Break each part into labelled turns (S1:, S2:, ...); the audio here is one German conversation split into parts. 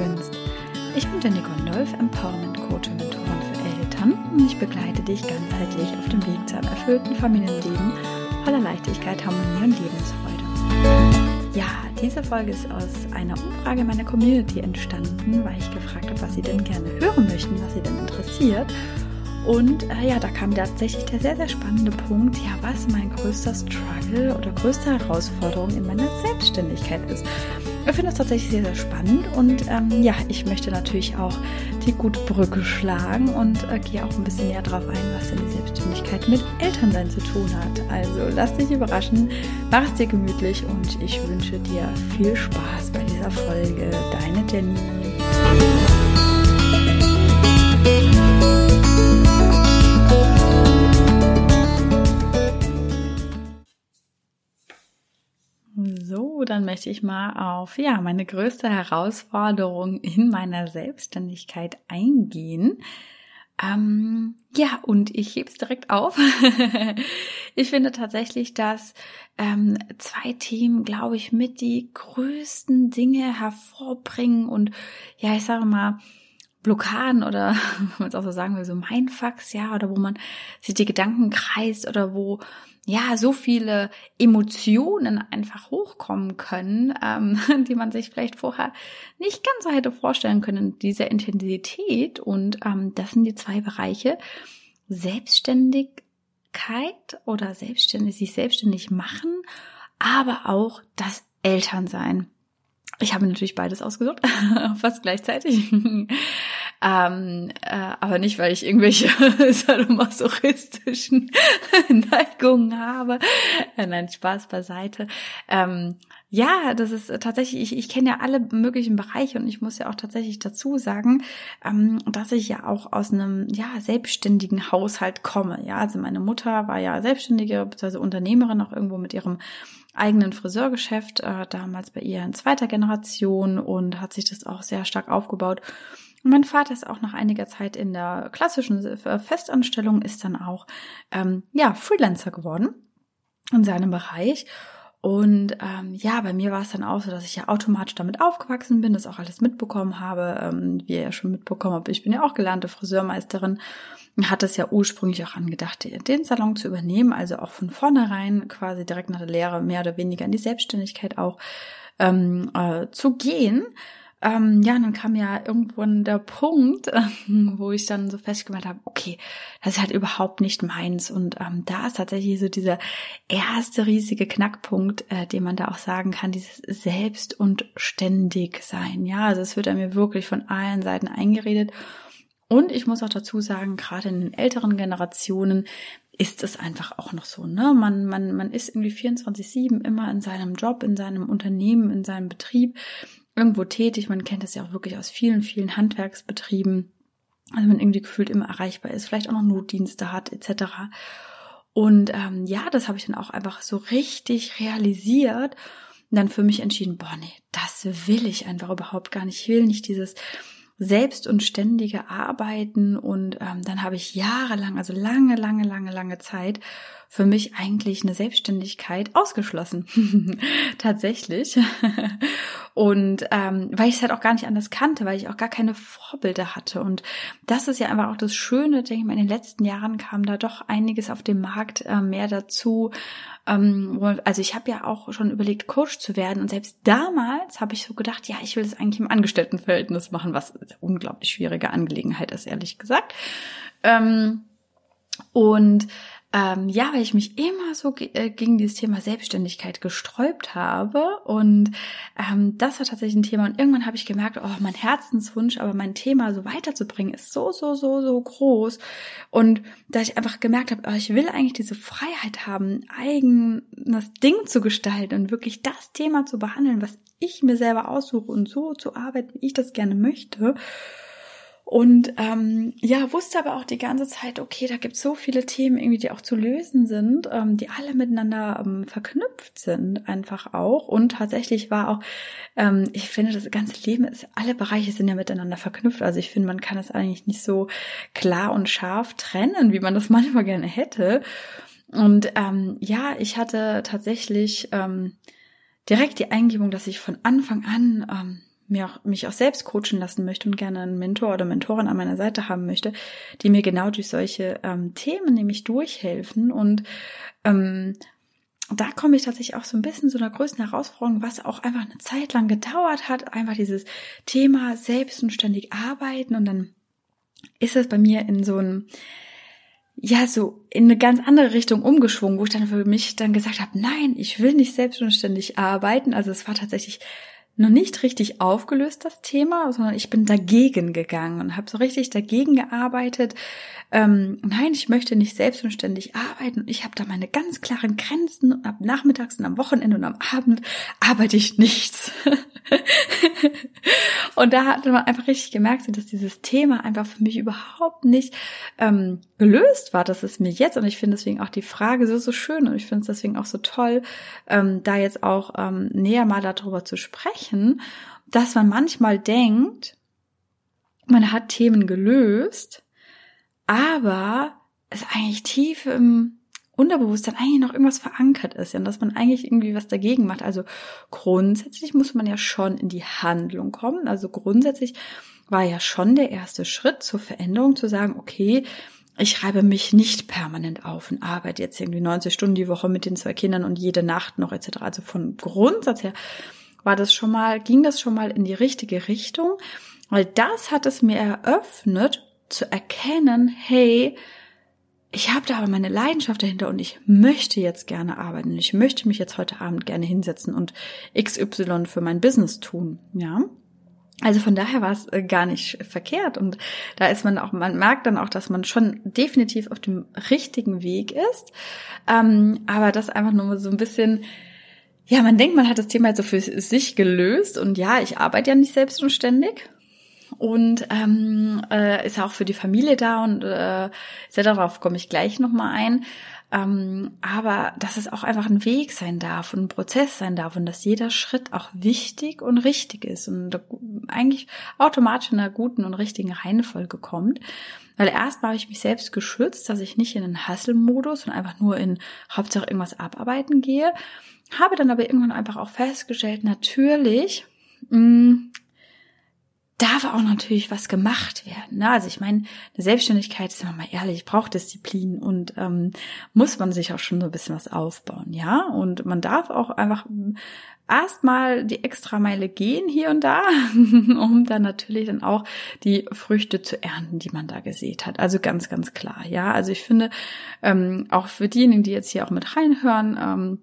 S1: gönnst. Ich bin Jenny Gondolf, Empowerment Coach und Mentorin für Eltern und ich begleite dich ganzheitlich auf dem Weg zu einem erfüllten Familienleben voller Leichtigkeit, Harmonie und Lebensfreude. Ja, diese Folge ist aus einer Umfrage meiner Community entstanden, weil ich gefragt habe, was sie denn gerne hören möchten, was sie denn interessiert. Und äh, ja, da kam tatsächlich der sehr, sehr spannende Punkt, ja, was mein größter Struggle oder größte Herausforderung in meiner Selbstständigkeit ist. Ich finde das tatsächlich sehr, sehr spannend und ähm, ja, ich möchte natürlich auch die gute Brücke schlagen und äh, gehe auch ein bisschen näher darauf ein, was denn die Selbstständigkeit mit Elternsein zu tun hat. Also lass dich überraschen, mach es dir gemütlich und ich wünsche dir viel Spaß bei dieser Folge. Deine Jenny. So, dann möchte ich mal auf ja meine größte Herausforderung in meiner Selbstständigkeit eingehen. Ähm, ja, und ich hebe es direkt auf. ich finde tatsächlich, dass ähm, zwei Themen, glaube ich, mit die größten Dinge hervorbringen und ja, ich sage mal, Blockaden oder, wenn man es auch so sagen will, so Mindfucks, ja, oder wo man sich die Gedanken kreist oder wo ja so viele Emotionen einfach hochkommen können, ähm, die man sich vielleicht vorher nicht ganz so hätte vorstellen können, diese Intensität. Und ähm, das sind die zwei Bereiche Selbstständigkeit oder selbstständig, sich selbstständig machen, aber auch das Elternsein. Ich habe natürlich beides ausgesucht, fast gleichzeitig. ähm, äh, aber nicht, weil ich irgendwelche sadomasochistischen Neigungen habe. Äh, nein, Spaß beiseite. Ähm, ja, das ist tatsächlich, ich, ich kenne ja alle möglichen Bereiche und ich muss ja auch tatsächlich dazu sagen, ähm, dass ich ja auch aus einem ja selbstständigen Haushalt komme. Ja, also meine Mutter war ja selbstständige bzw. Unternehmerin auch irgendwo mit ihrem eigenen Friseurgeschäft, äh, damals bei ihr in zweiter Generation und hat sich das auch sehr stark aufgebaut. Und mein Vater ist auch nach einiger Zeit in der klassischen Festanstellung, ist dann auch ähm, ja Freelancer geworden in seinem Bereich. Und ähm, ja, bei mir war es dann auch so, dass ich ja automatisch damit aufgewachsen bin, das auch alles mitbekommen habe. Ähm, wie ihr ja schon mitbekommen habt, ich bin ja auch gelernte Friseurmeisterin hat es ja ursprünglich auch angedacht, den Salon zu übernehmen, also auch von vornherein quasi direkt nach der Lehre mehr oder weniger in die Selbstständigkeit auch ähm, äh, zu gehen. Ähm, ja, dann kam ja irgendwann der Punkt, äh, wo ich dann so festgemacht habe, okay, das ist halt überhaupt nicht meins. Und ähm, da ist tatsächlich so dieser erste riesige Knackpunkt, äh, den man da auch sagen kann, dieses Selbst und ständig sein. Ja, also es wird an mir wirklich von allen Seiten eingeredet. Und ich muss auch dazu sagen, gerade in den älteren Generationen ist es einfach auch noch so, ne? Man, man, man ist irgendwie 24-7 immer in seinem Job, in seinem Unternehmen, in seinem Betrieb irgendwo tätig. Man kennt es ja auch wirklich aus vielen, vielen Handwerksbetrieben. Also man irgendwie gefühlt immer erreichbar ist, vielleicht auch noch Notdienste hat, etc. Und ähm, ja, das habe ich dann auch einfach so richtig realisiert und dann für mich entschieden, boah, nee, das will ich einfach überhaupt gar nicht. Ich will nicht dieses selbst und ständige Arbeiten und ähm, dann habe ich jahrelang, also lange, lange, lange, lange Zeit für mich eigentlich eine Selbstständigkeit ausgeschlossen. Tatsächlich. und ähm, weil ich es halt auch gar nicht anders kannte, weil ich auch gar keine Vorbilder hatte. Und das ist ja einfach auch das Schöne, denke ich mal, in den letzten Jahren kam da doch einiges auf dem Markt äh, mehr dazu. Ähm, also ich habe ja auch schon überlegt, Coach zu werden. Und selbst damals habe ich so gedacht, ja, ich will das eigentlich im Angestelltenverhältnis machen, was eine unglaublich schwierige Angelegenheit ist, ehrlich gesagt. Ähm, und ähm, ja, weil ich mich immer so äh, gegen dieses Thema Selbstständigkeit gesträubt habe. Und ähm, das war tatsächlich ein Thema. Und irgendwann habe ich gemerkt, oh, mein Herzenswunsch, aber mein Thema so weiterzubringen, ist so, so, so, so groß. Und da ich einfach gemerkt habe, oh, ich will eigentlich diese Freiheit haben, eigenes Ding zu gestalten und wirklich das Thema zu behandeln, was ich mir selber aussuche und so zu arbeiten, wie ich das gerne möchte. Und ähm, ja, wusste aber auch die ganze Zeit, okay, da gibt es so viele Themen irgendwie, die auch zu lösen sind, ähm, die alle miteinander ähm, verknüpft sind, einfach auch. Und tatsächlich war auch, ähm, ich finde, das ganze Leben ist, alle Bereiche sind ja miteinander verknüpft. Also ich finde, man kann es eigentlich nicht so klar und scharf trennen, wie man das manchmal gerne hätte. Und ähm, ja, ich hatte tatsächlich ähm, direkt die Eingebung, dass ich von Anfang an ähm, mir auch, mich auch selbst coachen lassen möchte und gerne einen Mentor oder Mentorin an meiner Seite haben möchte, die mir genau durch solche ähm, Themen nämlich durchhelfen. Und ähm, da komme ich tatsächlich auch so ein bisschen zu einer größten Herausforderung, was auch einfach eine Zeit lang gedauert hat, einfach dieses Thema selbst und ständig arbeiten und dann ist es bei mir in so einem ja, so in eine ganz andere Richtung umgeschwungen, wo ich dann für mich dann gesagt habe, nein, ich will nicht selbstständig arbeiten. Also es war tatsächlich noch nicht richtig aufgelöst, das Thema, sondern ich bin dagegen gegangen und habe so richtig dagegen gearbeitet. Ähm, nein, ich möchte nicht selbstständig arbeiten. Ich habe da meine ganz klaren Grenzen und ab nachmittags und am Wochenende und am Abend arbeite ich nichts. und da hat man einfach richtig gemerkt, dass dieses Thema einfach für mich überhaupt nicht ähm, gelöst war. Das ist mir jetzt und ich finde deswegen auch die Frage so, so schön und ich finde es deswegen auch so toll, ähm, da jetzt auch ähm, näher mal darüber zu sprechen, dass man manchmal denkt, man hat Themen gelöst, aber es eigentlich tief im Unterbewusstsein eigentlich noch irgendwas verankert ist, ja, und dass man eigentlich irgendwie was dagegen macht. Also grundsätzlich muss man ja schon in die Handlung kommen. Also grundsätzlich war ja schon der erste Schritt zur Veränderung zu sagen, okay, ich schreibe mich nicht permanent auf und arbeite jetzt irgendwie 90 Stunden die Woche mit den zwei Kindern und jede Nacht noch etc. Also von Grundsatz her war das schon mal, ging das schon mal in die richtige Richtung, weil das hat es mir eröffnet, zu erkennen, hey, ich habe da aber meine Leidenschaft dahinter und ich möchte jetzt gerne arbeiten. Ich möchte mich jetzt heute Abend gerne hinsetzen und XY für mein Business tun, ja. Also von daher war es äh, gar nicht verkehrt und da ist man auch, man merkt dann auch, dass man schon definitiv auf dem richtigen Weg ist, ähm, aber das einfach nur so ein bisschen, ja, man denkt, man hat das Thema jetzt so für sich gelöst und ja, ich arbeite ja nicht selbstständig und ähm, äh, ist auch für die Familie da und äh, sehr darauf komme ich gleich nochmal ein. Ähm, aber dass es auch einfach ein Weg sein darf und ein Prozess sein darf und dass jeder Schritt auch wichtig und richtig ist und eigentlich automatisch in einer guten und richtigen Reihenfolge kommt. Weil erstmal habe ich mich selbst geschützt, dass ich nicht in den Hustle-Modus und einfach nur in Hauptsache irgendwas abarbeiten gehe. Habe dann aber irgendwann einfach auch festgestellt, natürlich mh, mm, darf auch natürlich was gemacht werden. Ne? Also ich meine, eine Selbstständigkeit, sind wir mal ehrlich, braucht Disziplin und ähm, muss man sich auch schon so ein bisschen was aufbauen, ja. Und man darf auch einfach erstmal die Extrameile gehen hier und da, um dann natürlich dann auch die Früchte zu ernten, die man da gesät hat. Also ganz, ganz klar, ja. Also ich finde, ähm, auch für diejenigen, die jetzt hier auch mit reinhören, ähm,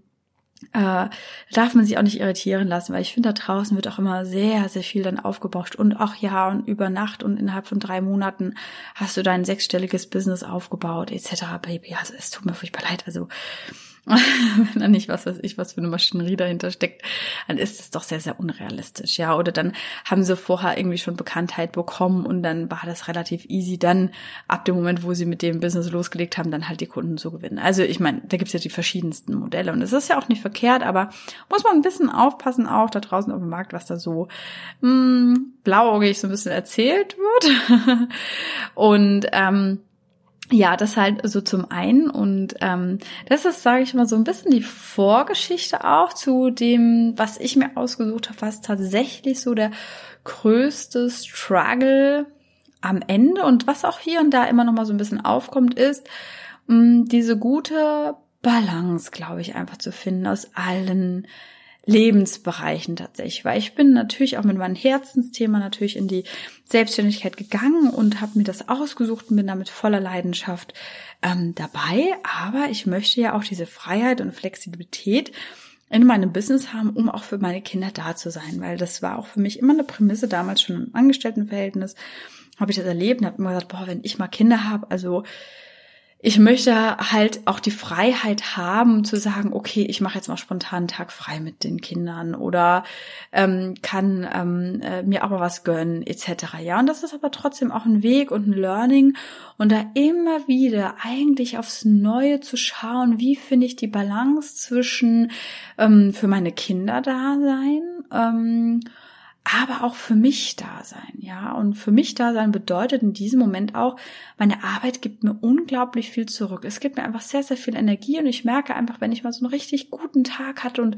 S1: äh, darf man sich auch nicht irritieren lassen, weil ich finde, da draußen wird auch immer sehr, sehr viel dann aufgebauscht und auch ja und über Nacht und innerhalb von drei Monaten hast du dein sechsstelliges Business aufgebaut etc. Baby, also es tut mir furchtbar leid, also wenn da nicht was weiß ich, was für eine Maschinerie dahinter steckt, dann ist es doch sehr, sehr unrealistisch, ja. Oder dann haben sie vorher irgendwie schon Bekanntheit bekommen und dann war das relativ easy, dann ab dem Moment, wo sie mit dem Business losgelegt haben, dann halt die Kunden zu gewinnen. Also ich meine, da gibt's ja die verschiedensten Modelle und es ist ja auch nicht verkehrt, aber muss man ein bisschen aufpassen, auch da draußen auf dem Markt, was da so mh, hm, blauäugig so ein bisschen erzählt wird. und ähm, ja, das halt so zum einen. Und ähm, das ist, sage ich mal, so ein bisschen die Vorgeschichte auch zu dem, was ich mir ausgesucht habe, was tatsächlich so der größte Struggle am Ende und was auch hier und da immer noch mal so ein bisschen aufkommt, ist mh, mm, diese gute Balance, glaube ich, einfach zu finden aus allen Lebensbereichen tatsächlich, weil ich bin natürlich auch mit meinem Herzensthema natürlich in die Selbstständigkeit gegangen und habe mir das ausgesucht und bin damit voller Leidenschaft ähm, dabei. Aber ich möchte ja auch diese Freiheit und Flexibilität in meinem Business haben, um auch für meine Kinder da zu sein, weil das war auch für mich immer eine Prämisse damals schon im Angestelltenverhältnis. Habe ich das erlebt und habe immer gesagt, boah, wenn ich mal Kinder habe, also ich möchte halt auch die Freiheit haben zu sagen, okay, ich mache jetzt mal spontan einen Tag frei mit den Kindern oder ähm, kann ähm, äh, mir aber was gönnen etc. Ja, und das ist aber trotzdem auch ein Weg und ein Learning und da immer wieder eigentlich aufs Neue zu schauen, wie finde ich die Balance zwischen ähm, für meine Kinder da sein ähm, aber auch für mich da sein, ja. Und für mich da sein bedeutet in diesem Moment auch, meine Arbeit gibt mir unglaublich viel zurück. Es gibt mir einfach sehr, sehr viel Energie und ich merke einfach, wenn ich mal so einen richtig guten Tag hatte und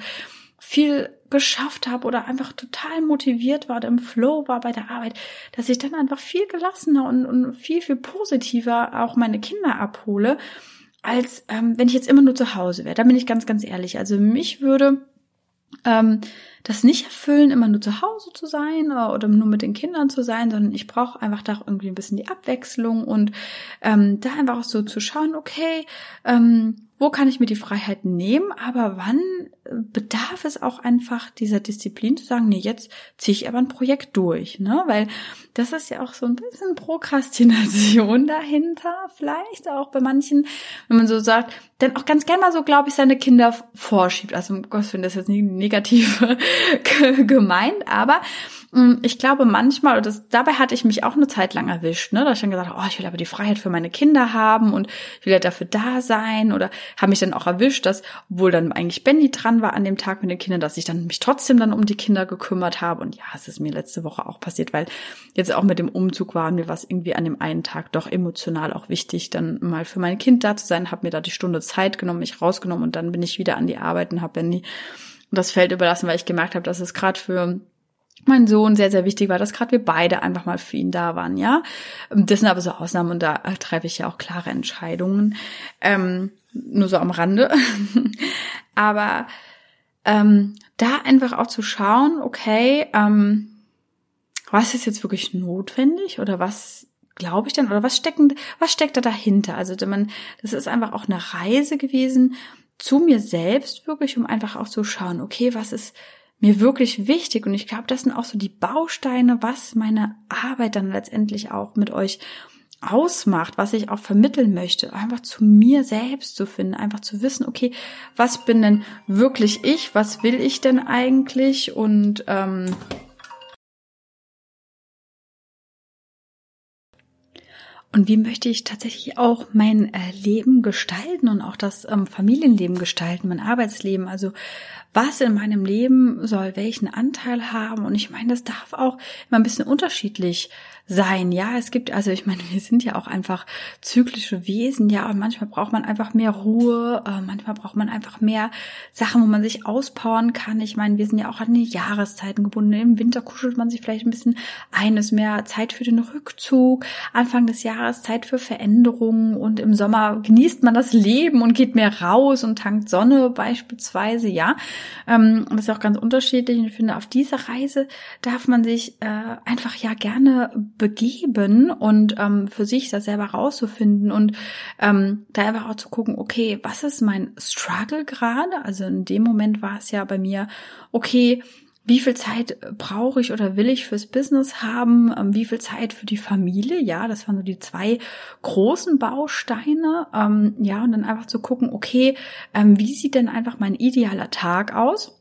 S1: viel geschafft habe oder einfach total motiviert war oder im Flow war bei der Arbeit, dass ich dann einfach viel gelassener und, und viel, viel positiver auch meine Kinder abhole, als ähm, wenn ich jetzt immer nur zu Hause wäre. Da bin ich ganz, ganz ehrlich. Also mich würde ähm, das nicht erfüllen, immer nur zu Hause zu sein oder, nur mit den Kindern zu sein, sondern ich brauche einfach da irgendwie ein bisschen die Abwechslung und ähm, da einfach auch so zu schauen, okay, ähm, wo kann ich mir die Freiheit nehmen, aber wann äh, bedarf es auch einfach dieser Disziplin zu sagen, nee, jetzt ziehe ich aber ein Projekt durch, ne? Weil das ist ja auch so ein bisschen Prokrastination dahinter, vielleicht auch bei manchen, wenn man so sagt, dann auch ganz gerne mal so, glaube ich, seine Kinder vorschiebt. Also um Gottes Willen, das jetzt nicht negativ gemeint, aber Mm, ich glaube manchmal, und das, dabei hatte ich mich auch eine Zeit lang erwischt, ne, dass ich dann gesagt habe, oh, ich will aber die Freiheit für meine Kinder haben und ich will ja dafür da sein. Oder habe mich dann auch erwischt, dass, obwohl dann eigentlich Benny dran war an dem Tag mit den Kindern, dass ich dann mich trotzdem dann um die Kinder gekümmert habe. Und ja, es ist mir letzte Woche auch passiert, weil jetzt auch mit dem Umzug war mir was irgendwie an dem einen Tag doch emotional auch wichtig, dann mal für mein Kind da zu sein, habe mir da die Stunde Zeit genommen, mich rausgenommen und dann bin ich wieder an die Arbeit und habe Benny das Feld überlassen, weil ich gemerkt habe, dass es gerade für mein Sohn sehr, sehr wichtig war, dass gerade wir beide einfach mal für ihn da waren, ja. Das sind aber so Ausnahmen und da treffe ich ja auch klare Entscheidungen. Ähm, nur so am Rande. aber ähm, da einfach auch zu schauen, okay, ähm, was ist jetzt wirklich notwendig oder was glaube ich denn oder was steckend, was steckt da dahinter? Also man, das ist einfach auch eine Reise gewesen zu mir selbst wirklich, um einfach auch zu schauen, okay, was ist mir wirklich wichtig? Und ich glaube, das sind auch so die Bausteine, was meine Arbeit dann letztendlich auch mit euch ausmacht, was ich auch vermitteln möchte, einfach zu mir selbst zu finden, einfach zu wissen, okay, was bin denn wirklich ich, was will ich denn eigentlich? Und ähm, und wie möchte ich tatsächlich auch mein äh, Leben gestalten und auch das ähm, Familienleben gestalten, mein Arbeitsleben. Also was in meinem Leben soll welchen Anteil haben. Und ich meine, das darf auch immer ein bisschen unterschiedlich sein. Ja, es gibt, also ich meine, wir sind ja auch einfach zyklische Wesen, ja, und manchmal braucht man einfach mehr Ruhe, äh, manchmal braucht man einfach mehr Sachen, wo man sich auspowern kann. Ich meine, wir sind ja auch an die Jahreszeiten gebunden. Im Winter kuschelt man sich vielleicht ein bisschen ein, ist mehr Zeit für den Rückzug, Anfang des Jahres Zeit für Veränderungen und im Sommer genießt man das Leben und geht mehr raus und tankt Sonne beispielsweise, ja. Ähm, das ist auch ganz unterschiedlich und ich finde, auf dieser Reise darf man sich äh, einfach ja gerne begeben und ähm, für sich das selber rauszufinden und ähm, da einfach auch zu gucken, okay, was ist mein Struggle gerade? Also in dem Moment war es ja bei mir, okay, wie viel Zeit brauche ich oder will ich fürs Business haben? Ähm, wie viel Zeit für die Familie? Ja, das waren so die zwei großen Bausteine. Ähm, ja, und dann einfach zu gucken, okay, ähm, wie sieht denn einfach mein idealer Tag aus?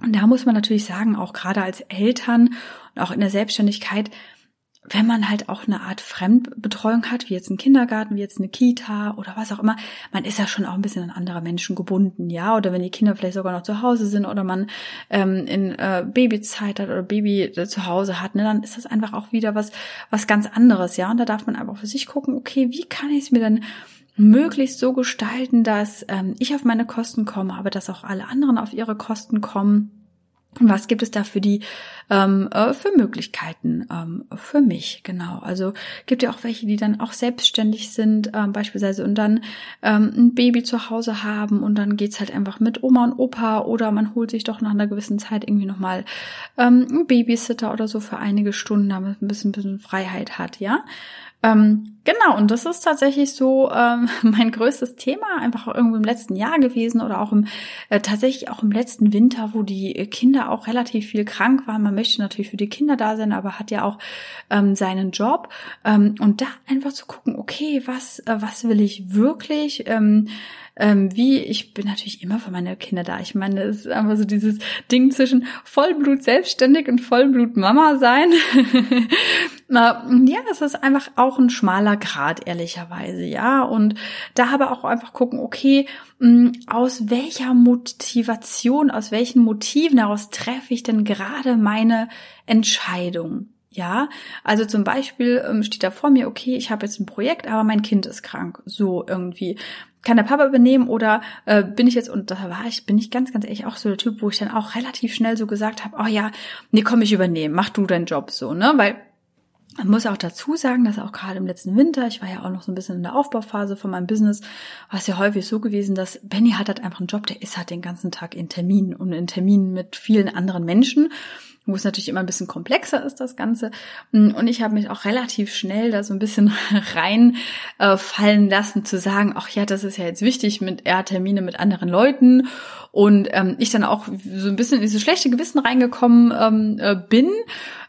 S1: Und da muss man natürlich sagen, auch gerade als Eltern und auch in der Selbstständigkeit, wenn man halt auch eine Art Fremdbetreuung hat, wie jetzt ein Kindergarten, wie jetzt eine Kita oder was auch immer, man ist ja schon auch ein bisschen an andere Menschen gebunden, ja, oder wenn die Kinder vielleicht sogar noch zu Hause sind oder man ähm, in äh, Babyzeit hat oder Baby äh, zu Hause hat, ne, dann ist das einfach auch wieder was was ganz anderes, ja, und da darf man einfach für sich gucken, okay, wie kann ich es mir dann möglichst so gestalten, dass ähm, ich auf meine Kosten komme, aber dass auch alle anderen auf ihre Kosten kommen was gibt es da für die ähm, äh, für Möglichkeiten ähm, für mich? Genau. Also gibt ja auch welche die dann auch selbstständig sind ähm, beispielsweise und dann ähm, ein Baby zu Hause haben und dann geht's halt einfach mit Oma und Opa oder man holt sich doch nach einer gewissen Zeit irgendwie noch mal ähm, Babysitter oder so für einige Stunden damit ein bisschen, ein bisschen Freiheit hat ja? Ähm, genau, und das ist tatsächlich so ähm, mein größtes Thema, einfach irgendwo im letzten Jahr gewesen oder auch im äh, tatsächlich auch im letzten Winter, wo die Kinder auch relativ viel krank waren. Man möchte natürlich für die Kinder da sein, aber hat ja auch ähm, seinen Job. Ähm, und da einfach zu gucken, okay, was, äh, was will ich wirklich? Ähm, ähm, wie, ich bin natürlich immer für meine Kinder da. Ich meine, es ist einfach so dieses Ding zwischen Vollblut selbstständig und Vollblut Mama sein. ja, es ist einfach auch ein schmaler Grad, ehrlicherweise, ja. Und da aber auch einfach gucken, okay, mm, aus welcher Motivation, aus welchen Motiven daraus treffe ich denn gerade meine Entscheidung? Ja, also zum Beispiel ähm, steht da vor mir, okay, ich habe jetzt ein Projekt, aber mein Kind ist krank. So irgendwie. kann der Papa übernehmen oder äh, bin ich jetzt, und da war ich, bin ich ganz, ganz ehrlich auch so der Typ, wo ich dann auch relativ schnell so gesagt habe, oh ja, nee, komm, ich übernehmen, mach du deinen Job so, ne? Weil man muss auch dazu sagen, dass auch gerade im letzten Winter, ich war ja auch noch so ein bisschen in der Aufbauphase von meinem Business, war es ja häufig so gewesen, dass Benny hat halt einfach einen Job, der ist halt den ganzen Tag in Terminen und in Terminen mit vielen anderen Menschen wo es natürlich immer ein bisschen komplexer ist, das Ganze. Und ich habe mich auch relativ schnell da so ein bisschen reinfallen äh, lassen, zu sagen, ach ja, das ist ja jetzt wichtig mit eher Termine mit anderen Leuten. Und ähm, ich dann auch so ein bisschen in dieses schlechte Gewissen reingekommen ähm, äh, bin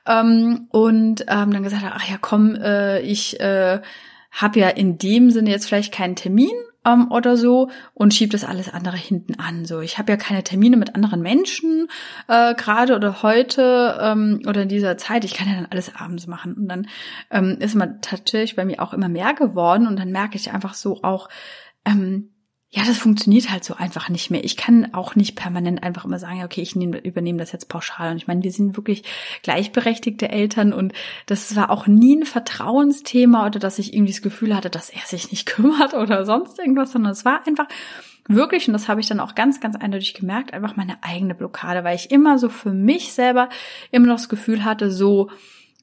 S1: ähm, und ähm, dann gesagt habe, ach ja, komm, äh, ich äh, habe ja in dem Sinne jetzt vielleicht keinen Termin, ähm, oder so und schiebe das alles andere hinten an. So, ich habe ja keine Termine mit anderen Menschen äh, gerade oder heute ähm, oder in dieser Zeit. Ich kann ja dann alles abends machen und dann ähm, ist man tatsächlich bei mir auch immer mehr geworden und dann merke ich einfach so auch ähm, ja, das funktioniert halt so einfach nicht mehr. Ich kann auch nicht permanent einfach immer sagen, okay, ich nehm, übernehme das jetzt pauschal. Und ich meine, wir sind wirklich gleichberechtigte Eltern und das war auch nie ein Vertrauensthema oder dass ich irgendwie das Gefühl hatte, dass er sich nicht kümmert oder sonst irgendwas, sondern es war einfach wirklich, und das habe ich dann auch ganz, ganz eindeutig gemerkt, einfach meine eigene Blockade, weil ich immer so für mich selber immer noch das Gefühl hatte, so,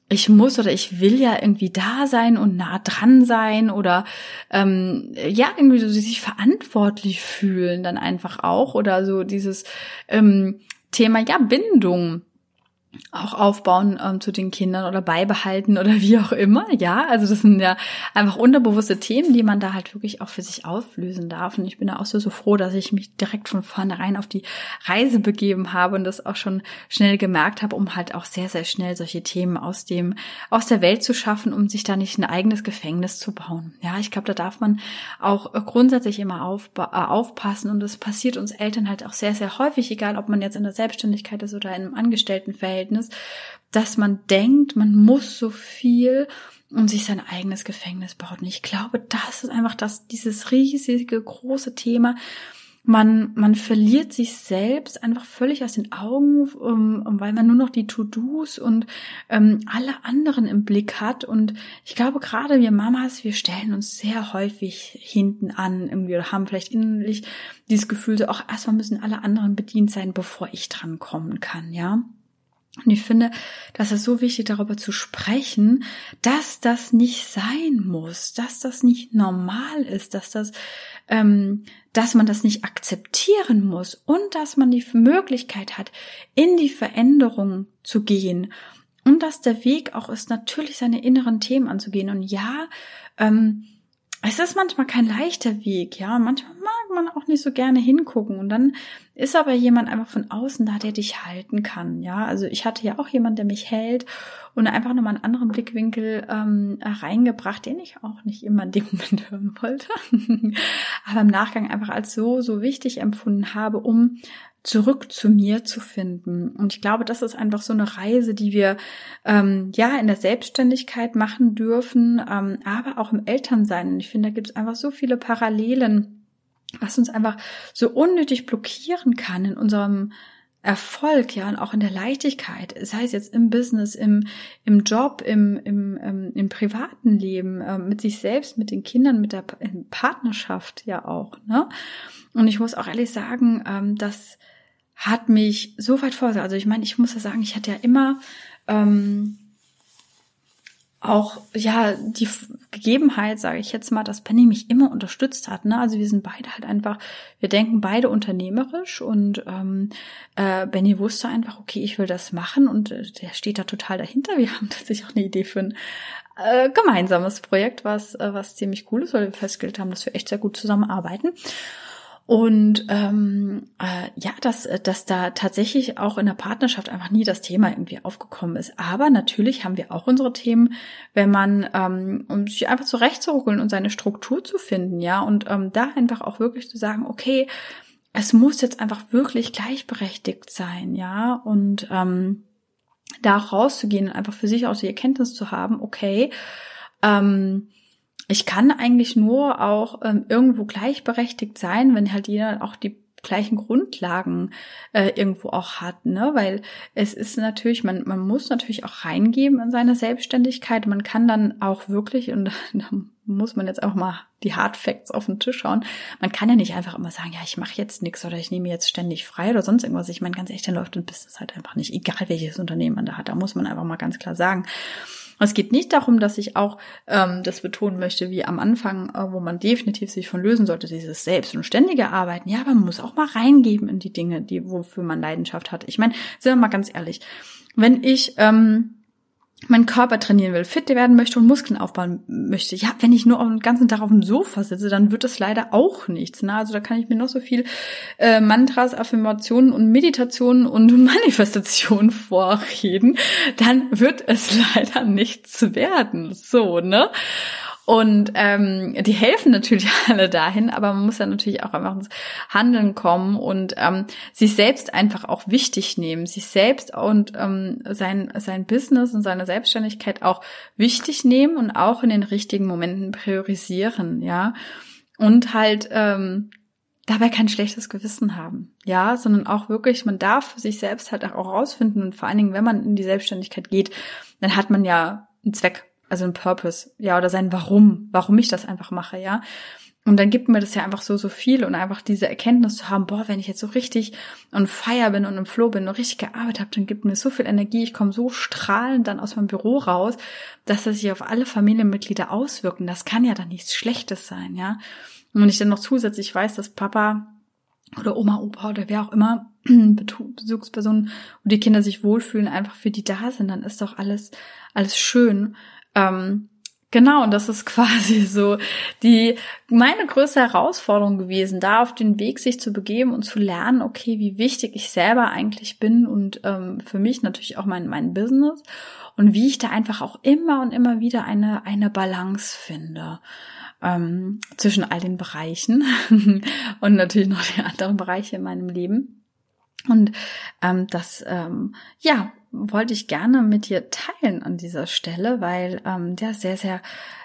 S1: ich muss oder ich will ja irgendwie da sein und nah dran sein oder ähm, ja irgendwie so sich verantwortlich fühlen dann einfach auch oder so dieses ähm, Thema ja Bindung auch aufbauen ähm, zu den Kindern oder beibehalten oder wie auch immer. Ja, also das sind ja einfach unterbewusste Themen, die man da halt wirklich auch für sich auflösen darf. Und ich bin da auch so, so froh, dass ich mich direkt von vornherein auf die Reise begeben habe und das auch schon schnell gemerkt habe, um halt auch sehr, sehr schnell solche Themen aus dem, aus der Welt zu schaffen, um sich da nicht ein eigenes Gefängnis zu bauen. Ja, ich glaube, da darf man auch grundsätzlich immer auf, äh, aufpassen und das passiert uns Eltern halt auch sehr, sehr häufig, egal ob man jetzt in der Selbstständigkeit ist oder in einem Angestelltenverhältnis Verhältnis, dass man denkt, man muss so viel und sich sein eigenes Gefängnis baut. Und ich glaube, das ist einfach das, dieses riesige, große Thema. Man, man verliert sich selbst einfach völlig aus den Augen, um, um, weil man nur noch die To-Dos und ähm, alle anderen im Blick hat. Und ich glaube, gerade wir Mamas, wir stellen uns sehr häufig hinten an, irgendwie oder haben vielleicht innerlich dieses Gefühl, so, auch erstmal müssen alle anderen bedient sein, bevor ich dran kommen kann, ja. Und ich finde, das ist so wichtig, darüber zu sprechen, dass das nicht sein muss, dass das nicht normal ist, dass das, ähm, dass man das nicht akzeptieren muss und dass man die Möglichkeit hat, in die Veränderung zu gehen und dass der Weg auch ist, natürlich seine inneren Themen anzugehen. Und ja, ähm, es ist manchmal kein leichter Weg, ja. Manchmal mag man auch nicht so gerne hingucken. Und dann ist aber jemand einfach von außen da, der dich halten kann, ja. Also ich hatte ja auch jemand, der mich hält und einfach nochmal einen anderen Blickwinkel ähm, reingebracht, den ich auch nicht immer in dem Moment hören wollte. aber im Nachgang einfach als so, so wichtig empfunden habe, um zurück zu mir zu finden. Und ich glaube, das ist einfach so eine Reise, die wir ähm, ja in der Selbstständigkeit machen dürfen, ähm, aber auch im Elternsein. Und ich finde, da gibt es einfach so viele Parallelen, was uns einfach so unnötig blockieren kann in unserem Erfolg, ja, und auch in der Leichtigkeit, sei es jetzt im Business, im, im Job, im, im, ähm, im privaten Leben, äh, mit sich selbst, mit den Kindern, mit der Partnerschaft ja auch, ne? Und ich muss auch ehrlich sagen, ähm, dass hat mich so weit vor. Also ich meine, ich muss ja sagen, ich hatte ja immer ähm, auch ja die Gegebenheit, sage ich jetzt mal, dass Penny mich immer unterstützt hat. Ne? Also wir sind beide halt einfach, wir denken beide unternehmerisch und ähm, äh, Benny wusste einfach, okay, ich will das machen und äh, der steht da total dahinter. Wir haben tatsächlich auch eine Idee für ein äh, gemeinsames Projekt, was äh, was ziemlich cool ist, weil wir festgestellt haben, dass wir echt sehr gut zusammenarbeiten. Und ähm, äh, ja, dass, dass da tatsächlich auch in der Partnerschaft einfach nie das Thema irgendwie aufgekommen ist. Aber natürlich haben wir auch unsere Themen, wenn man, ähm, um sich einfach zurechtzuruckeln und seine Struktur zu finden, ja, und ähm, da einfach auch wirklich zu sagen, okay, es muss jetzt einfach wirklich gleichberechtigt sein, ja, und ähm, da rauszugehen und einfach für sich auch die Erkenntnis zu haben, okay, ähm, ich kann eigentlich nur auch ähm, irgendwo gleichberechtigt sein, wenn halt jeder auch die gleichen Grundlagen äh, irgendwo auch hat, ne? Weil es ist natürlich, man, man muss natürlich auch reingeben in seine Selbstständigkeit. Man kann dann auch wirklich, und da muss man jetzt auch mal die Hard Facts auf den Tisch schauen. Man kann ja nicht einfach immer sagen, ja, ich mache jetzt nichts oder ich nehme jetzt ständig frei oder sonst irgendwas. Ich meine, ganz ehrlich, dann läuft ein Business halt einfach nicht, egal welches Unternehmen man da hat. Da muss man einfach mal ganz klar sagen. Es geht nicht darum, dass ich auch ähm, das betonen möchte, wie am Anfang, äh, wo man definitiv sich von lösen sollte, dieses selbst und ständige Arbeiten. Ja, man muss auch mal reingeben in die Dinge, die wofür man Leidenschaft hat. Ich meine, sind wir mal ganz ehrlich, wenn ich ähm, meinen Körper trainieren will, fit werden möchte und Muskeln aufbauen möchte, ja, wenn ich nur den ganzen Tag auf dem Sofa sitze, dann wird das leider auch nichts. Ne? Also da kann ich mir noch so viel äh, Mantras, Affirmationen und Meditationen und Manifestationen vorreden, dann wird es leider nichts werden. So, ne? Und ähm, die helfen natürlich alle dahin, aber man muss ja natürlich auch einfach ins Handeln kommen und ähm, sich selbst einfach auch wichtig nehmen, sich selbst und ähm, sein, sein Business und seine Selbstständigkeit auch wichtig nehmen und auch in den richtigen Momenten priorisieren, ja. Und halt ähm, dabei kein schlechtes Gewissen haben, ja, sondern auch wirklich, man darf für sich selbst halt auch rausfinden und vor allen Dingen, wenn man in die Selbstständigkeit geht, dann hat man ja einen Zweck also ein Purpose, ja, oder sein Warum, warum ich das einfach mache, ja. Und dann gibt mir das ja einfach so, so viel und einfach diese Erkenntnis zu haben, boah, wenn ich jetzt so richtig on fire bin und im Flow bin und richtig gearbeitet habe, dann gibt mir so viel Energie, ich komme so strahlend dann aus meinem Büro raus, dass das sich auf alle Familienmitglieder auswirken. Das kann ja dann nichts Schlechtes sein, ja. Und wenn ich dann noch zusätzlich weiß, dass Papa oder Oma, Opa oder wer auch immer Besuchspersonen und die Kinder sich wohlfühlen, einfach für die da sind, dann ist doch alles, alles schön. Ähm, Genau, und das ist quasi so die meine größte Herausforderung gewesen, da auf den Weg sich zu begeben und zu lernen, okay, wie wichtig ich selber eigentlich bin und ähm, für mich natürlich auch mein mein Business und wie ich da einfach auch immer und immer wieder eine eine Balance finde ähm, zwischen all den Bereichen und natürlich noch die anderen Bereiche in meinem Leben. Und ähm, das, ähm, ja, wollte ich gerne mit dir teilen an dieser Stelle, weil ähm, der sehr, sehr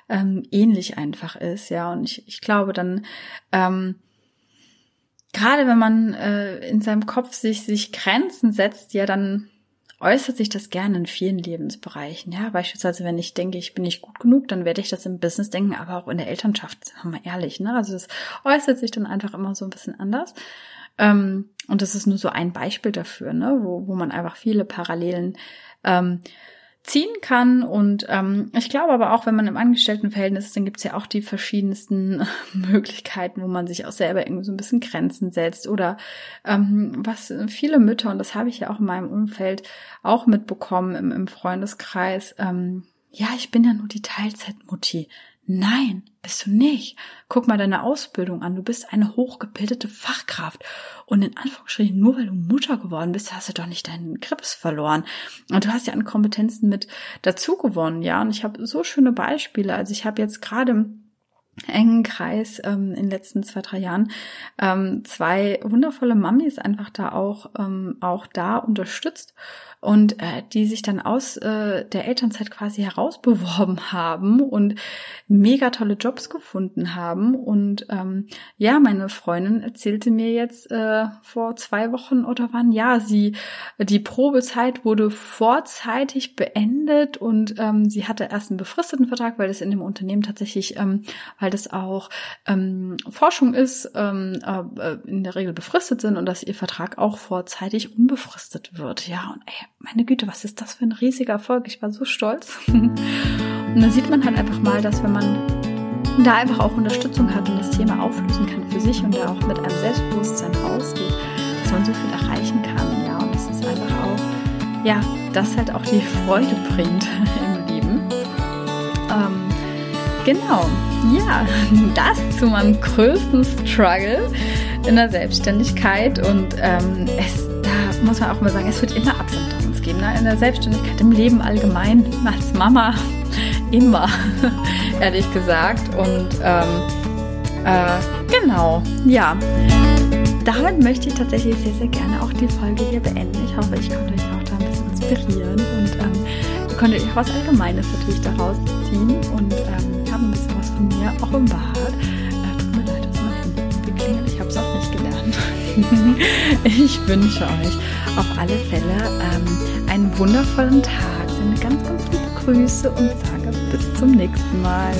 S1: ähm, ähnlich einfach ist, ja. Und ich, ich glaube dann, ähm, gerade wenn man äh, in seinem Kopf sich, sich Grenzen setzt, ja, dann äußert sich das gerne in vielen Lebensbereichen. Ja, beispielsweise, wenn ich denke, ich bin nicht gut genug, dann werde ich das im Business denken, aber auch in der Elternschaft, wir ehrlich, ne? Also es äußert sich dann einfach immer so ein bisschen anders. Ähm, und das ist nur so ein Beispiel dafür, ne, wo, wo man einfach viele Parallelen ähm, ziehen kann. Und ähm, ich glaube aber auch, wenn man im Angestelltenverhältnis ist, dann gibt es ja auch die verschiedensten Möglichkeiten, wo man sich auch selber irgendwie so ein bisschen Grenzen setzt. Oder ähm, was viele Mütter, und das habe ich ja auch in meinem Umfeld auch mitbekommen im, im Freundeskreis, ähm, ja, ich bin ja nur die Teilzeitmutti. Nein, bist du nicht. Guck mal deine Ausbildung an. Du bist eine hochgebildete Fachkraft. Und in Anführungsstrichen, nur weil du Mutter geworden bist, hast du doch nicht deinen Grips verloren. Und du hast ja an Kompetenzen mit dazu gewonnen, ja. Und ich habe so schöne Beispiele. Also ich habe jetzt gerade engen Kreis ähm, in den letzten zwei, drei Jahren ähm, zwei wundervolle Mamis einfach da auch, ähm, auch da unterstützt und äh, die sich dann aus äh, der Elternzeit quasi herausbeworben haben und mega tolle Jobs gefunden haben. Und ähm, ja, meine Freundin erzählte mir jetzt äh, vor zwei Wochen oder wann, ja, sie, die Probezeit wurde vorzeitig beendet und ähm, sie hatte erst einen befristeten Vertrag, weil das in dem Unternehmen tatsächlich ähm, weil das auch ähm, Forschung ist, ähm, äh, in der Regel befristet sind und dass ihr Vertrag auch vorzeitig unbefristet wird. Ja, und ey, meine Güte, was ist das für ein riesiger Erfolg? Ich war so stolz. und da sieht man halt einfach mal, dass wenn man da einfach auch Unterstützung hat und das Thema auflösen kann für sich und da auch mit einem Selbstbewusstsein rausgeht, dass man so viel erreichen kann. Ja, und das ist einfach auch, ja, das halt auch die Freude bringt genau. Ja, das zu meinem größten Struggle in der Selbstständigkeit und ähm, es, da muss man auch mal sagen, es wird immer Ups und Downs geben, ne? in der Selbstständigkeit, im Leben allgemein, als Mama immer, ehrlich gesagt und ähm, äh, genau, ja. Damit möchte ich tatsächlich sehr, sehr gerne auch die Folge hier beenden. Ich hoffe, ich konnte euch auch da ein bisschen inspirieren und ähm, ihr konntet euch was Allgemeines natürlich daraus ziehen und ähm, ein bisschen was von mir auch im Bad. Äh, tut mir leid, mein Handy geklingelt. Ich habe es auch nicht gelernt. ich wünsche euch auf alle Fälle ähm, einen wundervollen Tag. Sende ganz, ganz liebe Grüße und sage bis zum nächsten Mal.